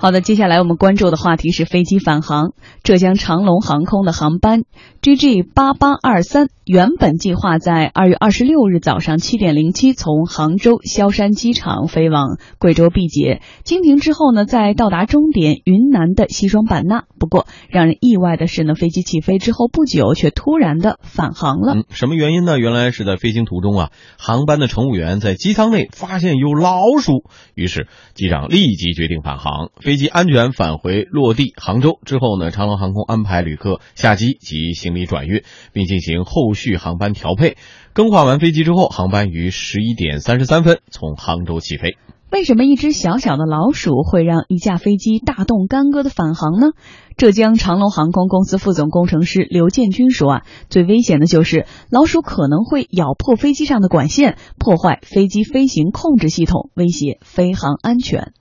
好的，接下来我们关注的话题是飞机返航。浙江长龙航空的航班 GG 八八二三原本计划在二月二十六日早上七点零七从杭州萧山机场飞往贵州毕节，经停之后呢，在到达终点云南的西双版纳。不过，让人意外的是呢，飞机起飞之后不久却突然的返航了。什么原因呢？原来是在飞行途中啊，航班的乘务员在机舱内发现有老鼠，于是机长立即决定返航。飞机安全返回落地杭州之后呢，长龙航空安排旅客下机及行李转运，并进行后续航班调配。更换完飞机之后，航班于十一点三十三分从杭州起飞。为什么一只小小的老鼠会让一架飞机大动干戈的返航呢？浙江长龙航空公司副总工程师刘建军说啊，最危险的就是老鼠可能会咬破飞机上的管线，破坏飞机飞行控制系统，威胁飞行安全。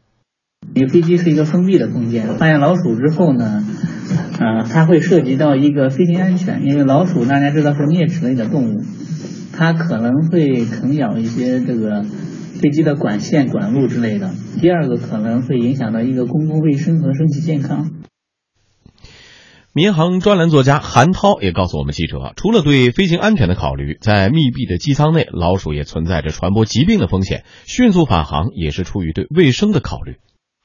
因为飞机是一个封闭的空间，发现老鼠之后呢，呃，它会涉及到一个飞行安全。因为老鼠大家知道是啮齿类的动物，它可能会啃咬一些这个飞机的管线、管路之类的。第二个可能会影响到一个公共卫生和身体健康。民航专栏作家韩涛也告诉我们记者，除了对飞行安全的考虑，在密闭的机舱内，老鼠也存在着传播疾病的风险。迅速返航也是出于对卫生的考虑。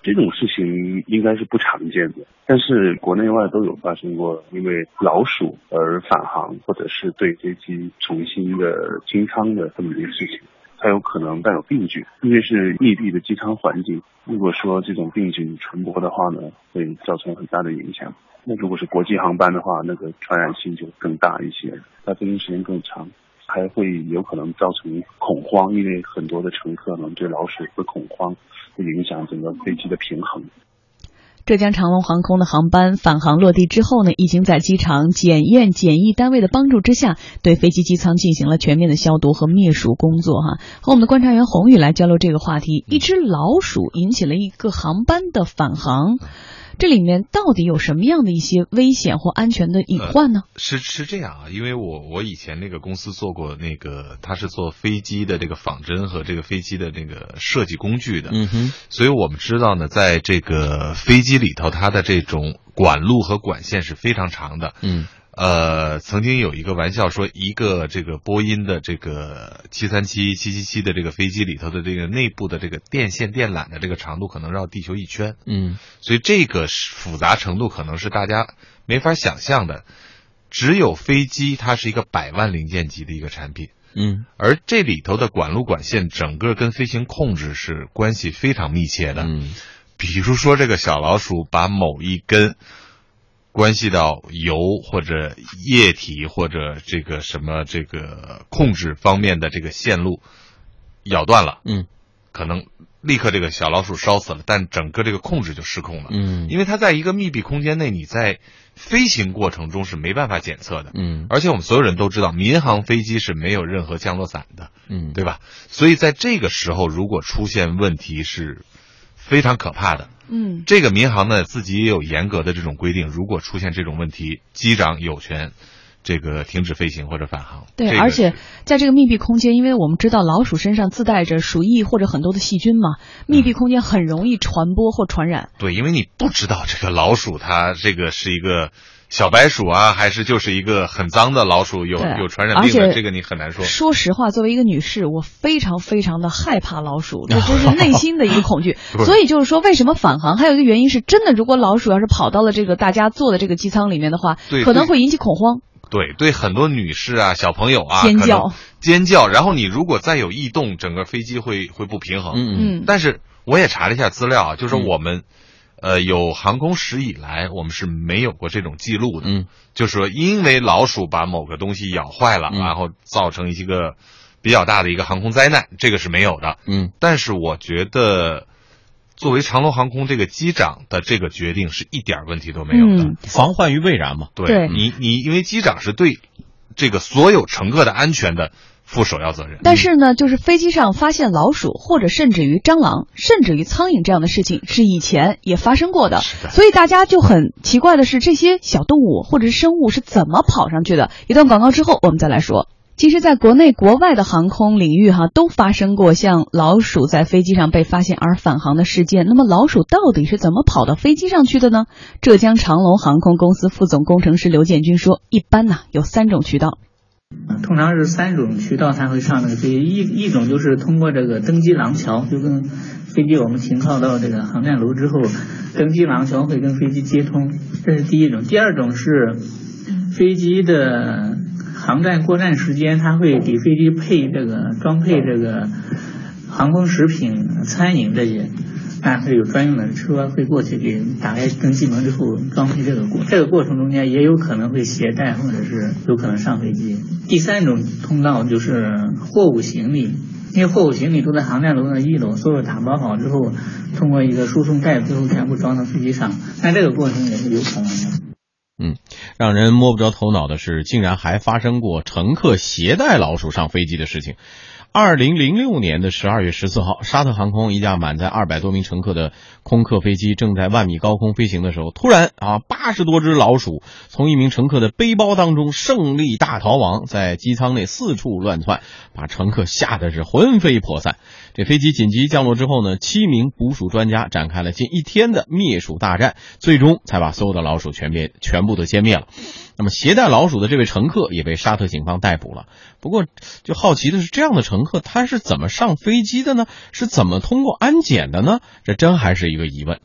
这种事情应该是不常见的，但是国内外都有发生过因为老鼠而返航，或者是对飞机重新的清仓的这么一个事情。它有可能带有病菌，因为是密闭的机舱环境。如果说这种病菌传播的话呢，会造成很大的影响。那如果是国际航班的话，那个传染性就更大一些，它飞行时间更长，还会有可能造成恐慌，因为很多的乘客呢对老鼠会恐慌，会影响整个飞机的平衡。浙江长龙航空的航班返航落地之后呢，已经在机场检验检疫单位的帮助之下，对飞机机舱进行了全面的消毒和灭鼠工作。哈，和我们的观察员宏宇来交流这个话题。一只老鼠引起了一个航班的返航。这里面到底有什么样的一些危险或安全的隐患呢？是是这样啊，因为我我以前那个公司做过那个，他是做飞机的这个仿真和这个飞机的这个设计工具的，嗯哼，所以我们知道呢，在这个飞机里头，它的这种管路和管线是非常长的，嗯。呃，曾经有一个玩笑说，一个这个波音的这个七三七、七七七的这个飞机里头的这个内部的这个电线电缆的这个长度可能绕地球一圈，嗯，所以这个复杂程度可能是大家没法想象的。只有飞机它是一个百万零件级的一个产品，嗯，而这里头的管路管线整个跟飞行控制是关系非常密切的，嗯，比如说这个小老鼠把某一根。关系到油或者液体或者这个什么这个控制方面的这个线路咬断了，嗯，可能立刻这个小老鼠烧死了，但整个这个控制就失控了，嗯，因为它在一个密闭空间内，你在飞行过程中是没办法检测的，嗯，而且我们所有人都知道，民航飞机是没有任何降落伞的，嗯，对吧？所以在这个时候，如果出现问题是非常可怕的。嗯，这个民航呢自己也有严格的这种规定，如果出现这种问题，机长有权这个停止飞行或者返航。对，这个而且在这个密闭空间，因为我们知道老鼠身上自带着鼠疫或者很多的细菌嘛，密闭空间很容易传播或传染。对，因为你不知道这个老鼠它这个是一个小白鼠啊，还是就是一个很脏的老鼠，有有传染病的，这个你很难说。说实话，作为一个女士，我非常非常的害怕老鼠，这 这是内心的一个恐惧。所以就是说，为什么返航？还有一个原因是，真的，如果老鼠要是跑到了这个大家坐的这个机舱里面的话，可能会引起恐慌。对对，很多女士啊、小朋友啊，尖叫尖叫，然后你如果再有异动，整个飞机会会不平衡。嗯嗯嗯，但是我也查了一下资料啊，就是嗯我们，呃，有航空史以来，我们是没有过这种记录的。嗯，就是说，因为老鼠把某个东西咬坏了，嗯然后造成一个比较大的一个航空灾难，这个是没有的。嗯但是我觉得，作为长龙航空这个机长的这个决定是一点问题都没有的。嗯防患于未然嘛。对对你，你因为机长是对这个所有乘客的安全的负首要责任。但是呢，就是飞机上发现老鼠，或者甚至于蟑螂，甚至于苍蝇这样的事情，是以前也发生过的。的所以大家就很奇怪的是，这些小动物或者是生物是怎么跑上去的？一段广告之后，我们再来说。其实，在国内、国外的航空领域，哈，都发生过像老鼠在飞机上被发现而返航的事件。那么，老鼠到底是怎么跑到飞机上去的呢？浙江长龙航空公司副总工程师刘建军说：“一般呢，有三种渠道。啊通常是三种渠道才会上那个飞机。一一种就是通过这个登机廊桥，就跟飞机我们停靠到这个航站楼之后，登机廊桥会跟飞机接通，这是第一种。第二种是飞机的。”航站过站时间，它会给飞机配这个装配这个航空食品、餐饮这些，那是有专用的车会过去给打开登机门之后装配这个过，这个过程中间也有可能会携带或者是有可能上飞机。第三种通道就是货物行李，因为货物行李都在航站楼的一楼，所有打包好之后，通过一个输送带最后全部装到飞机上，那这个过程也是有可能的。嗯，让人摸不着头脑的是，竟然还发生过乘客携带老鼠上飞机的事情。二零零六年的十二月十四号，沙特航空一架满载二百多名乘客的空客飞机正在万米高空飞行的时候，突然啊，八十多只老鼠从一名乘客的背包当中胜利大逃亡，在机舱内四处乱窜，把乘客吓得是魂飞魄散。这飞机紧急降落之后呢，七名捕鼠专家展开了近一天的灭鼠大战，最终才把所有的老鼠全灭，全部都歼灭了。那么携带老鼠的这位乘客也被沙特警方逮捕了。不过，就好奇的是，这样的乘客他是怎么上飞机的呢？是怎么通过安检的呢？这真还是一个疑问。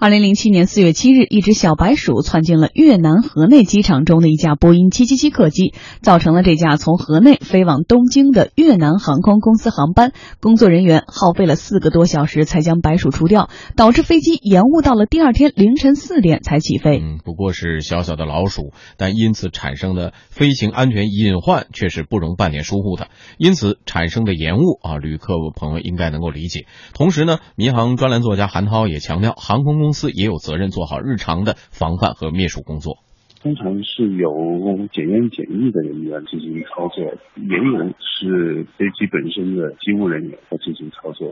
二零零七年四月七日，一只小白鼠窜进了越南河内机场中的一架波音七七七客机，造成了这架从河内飞往东京的越南航空公司航班工作人员耗费了四个多小时才将白鼠除掉，导致飞机延误到了第二天凌晨四点才起飞。嗯，不过是小小的老鼠，但因此产生的飞行安全隐患却是不容半点疏忽的。因此产生的延误啊，旅客朋友应该能够理解。同时呢，民航专栏作家韩涛也强调，航空公公司也有责任做好日常的防范和灭鼠工作。通常是由检验检疫的人员进行操作，也有是飞机本身的机务人员来进行操作。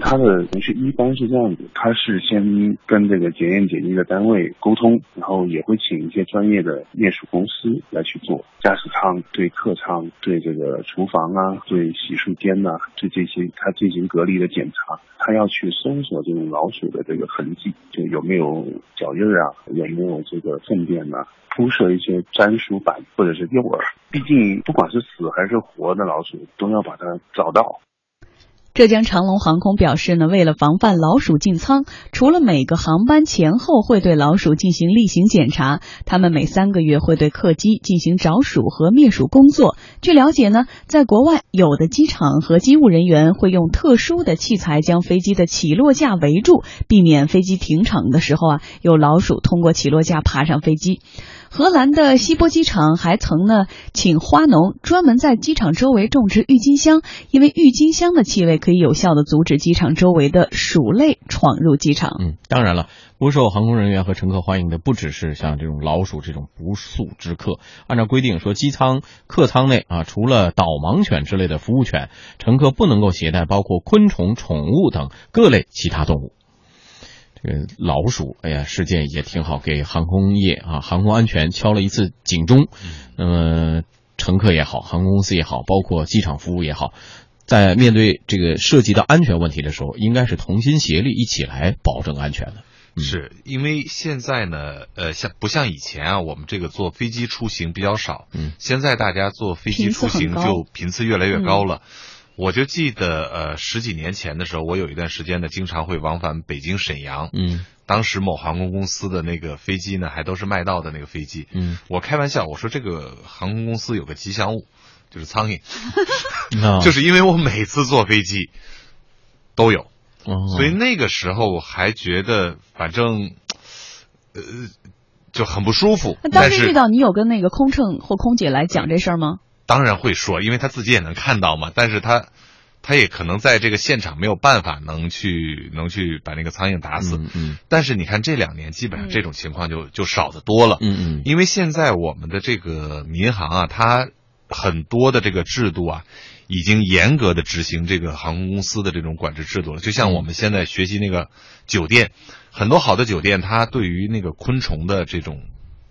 那他的程序一般是这样子，他是先跟这个检验检疫的单位沟通，然后也会请一些专业的灭鼠公司来去做驾驶舱、对客舱、对这个厨房啊、对洗漱间呐、对这些他进行隔离的检查。他要去搜索这种老鼠的这个痕迹，就有没有脚印啊，有没有这个粪便呐，铺设一些粘鼠板或者是诱饵。毕竟不管是死还是活的老鼠，都要把它找到。浙江长龙航空表示呢，为了防范老鼠进舱，除了每个航班前后会对老鼠进行例行检查，他们每三个月会对客机进行找鼠和灭鼠工作。据了解呢，在国外有的机场和机务人员会用特殊的器材将飞机的起落架围住，避免飞机停场的时候啊有老鼠通过起落架爬上飞机。荷兰的希波机场还曾呢，请花农专门在机场周围种植郁金香，因为郁金香的气味可以有效的阻止机场周围的鼠类闯入机场。嗯，当然了，不受航空人员和乘客欢迎的不只是像这种老鼠这种不速之客。按照规定说，机舱、客舱内啊，除了导盲犬之类的服务犬，乘客不能够携带包括昆虫、宠物等各类其他动物。这个老鼠，哎呀，事件也挺好，给航空业啊、航空安全敲了一次警钟。那么，乘客也好，航空公司也好，包括机场服务也好，在面对这个涉及到安全问题的时候，应该是同心协力，一起来保证安全的。是因为现在呢，呃，像不像以前啊？我们这个坐飞机出行比较少，嗯，现在大家坐飞机出行就频次越来越高了。我就记得，呃，十几年前的时候，我有一段时间呢，经常会往返北京、沈阳。嗯，当时某航空公司的那个飞机呢，还都是麦道的那个飞机。嗯，我开玩笑，我说这个航空公司有个吉祥物，就是苍蝇。啊，就是因为我每次坐飞机都有，哦所以那个时候我还觉得，反正，呃，就很不舒服。那当但是时遇到你有跟那个空乘或空姐来讲这事儿吗？当然会说，因为他自己也能看到嘛，但是他他也可能在这个现场没有办法能去能去把那个苍蝇打死。嗯嗯但是你看这两年基本上这种情况就、就少得多了。嗯嗯因为现在我们的这个民航啊，它很多的这个制度啊，已经严格的执行这个航空公司的这种管制制度了。就像我们现在学习那个酒店，很多好的酒店，它对于那个昆虫的这种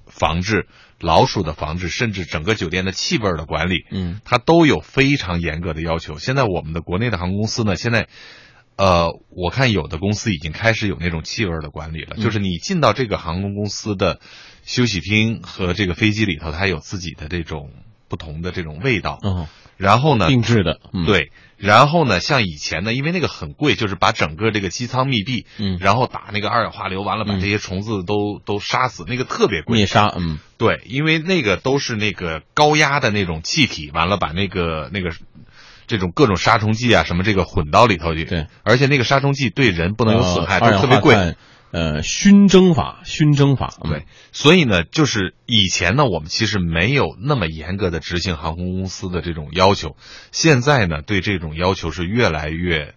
防治、老鼠的防治，甚至整个酒店的气味的管理，嗯，它都有非常严格的要求。现在我们的国内的航空公司呢，现在。呃，我看有的公司已经开始有那种气味的管理了，嗯就是你进到这个航空公司的休息厅和这个飞机里头，它有自己的这种不同的这种味道。嗯，然后呢，定制的，嗯，对，然后呢，像以前呢，因为那个很贵，就是把整个这个机舱密闭，嗯然后打那个二氧化硫，完了把嗯这些虫子都、都杀死，那个特别贵。灭杀，嗯对，因为那个都是那个高压的那种气体，完了把那个那个这种各种杀虫剂啊什么这个混到里头去。对，而且那个杀虫剂对人不能有损害，呃二氧都特别贵。呃，熏蒸法，熏蒸法，嗯。对，所以呢，就是以前呢，我们其实没有那么严格的执行航空公司的这种要求，现在呢，对这种要求是越来越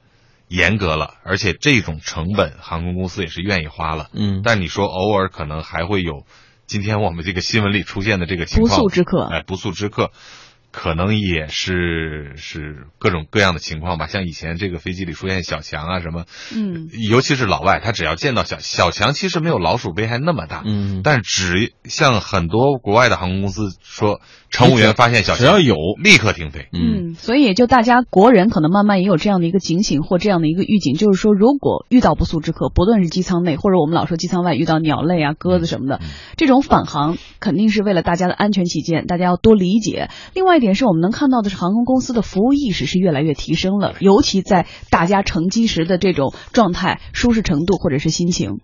严格了，而且这种成本航空公司也是愿意花了。嗯，但你说偶尔可能还会有，今天我们这个新闻里出现的这个情况不况，速之客，哎，不速之客，可能也是是各种各样的情况吧。像以前这个飞机里出现小强啊什么，嗯，尤其是老外，他只要见到小小强，其实没有老鼠危害那么大，嗯，但只像很多国外的航空公司说，乘务员发现小强只要有，立刻停飞。嗯嗯，所以也就大家国人可能慢慢也有这样的一个警醒或这样的一个预警，就是说，如果遇到不速之客，不论是机舱内或者我们老说机舱外遇到鸟类啊、鸽子什么的，这种返航肯定是为了大家的安全起见，大家要多理解。另外一点是我们能看到的是，航空公司的服务意识是越来越提升了，尤其在大家乘机时的这种状态、舒适程度或者是心情。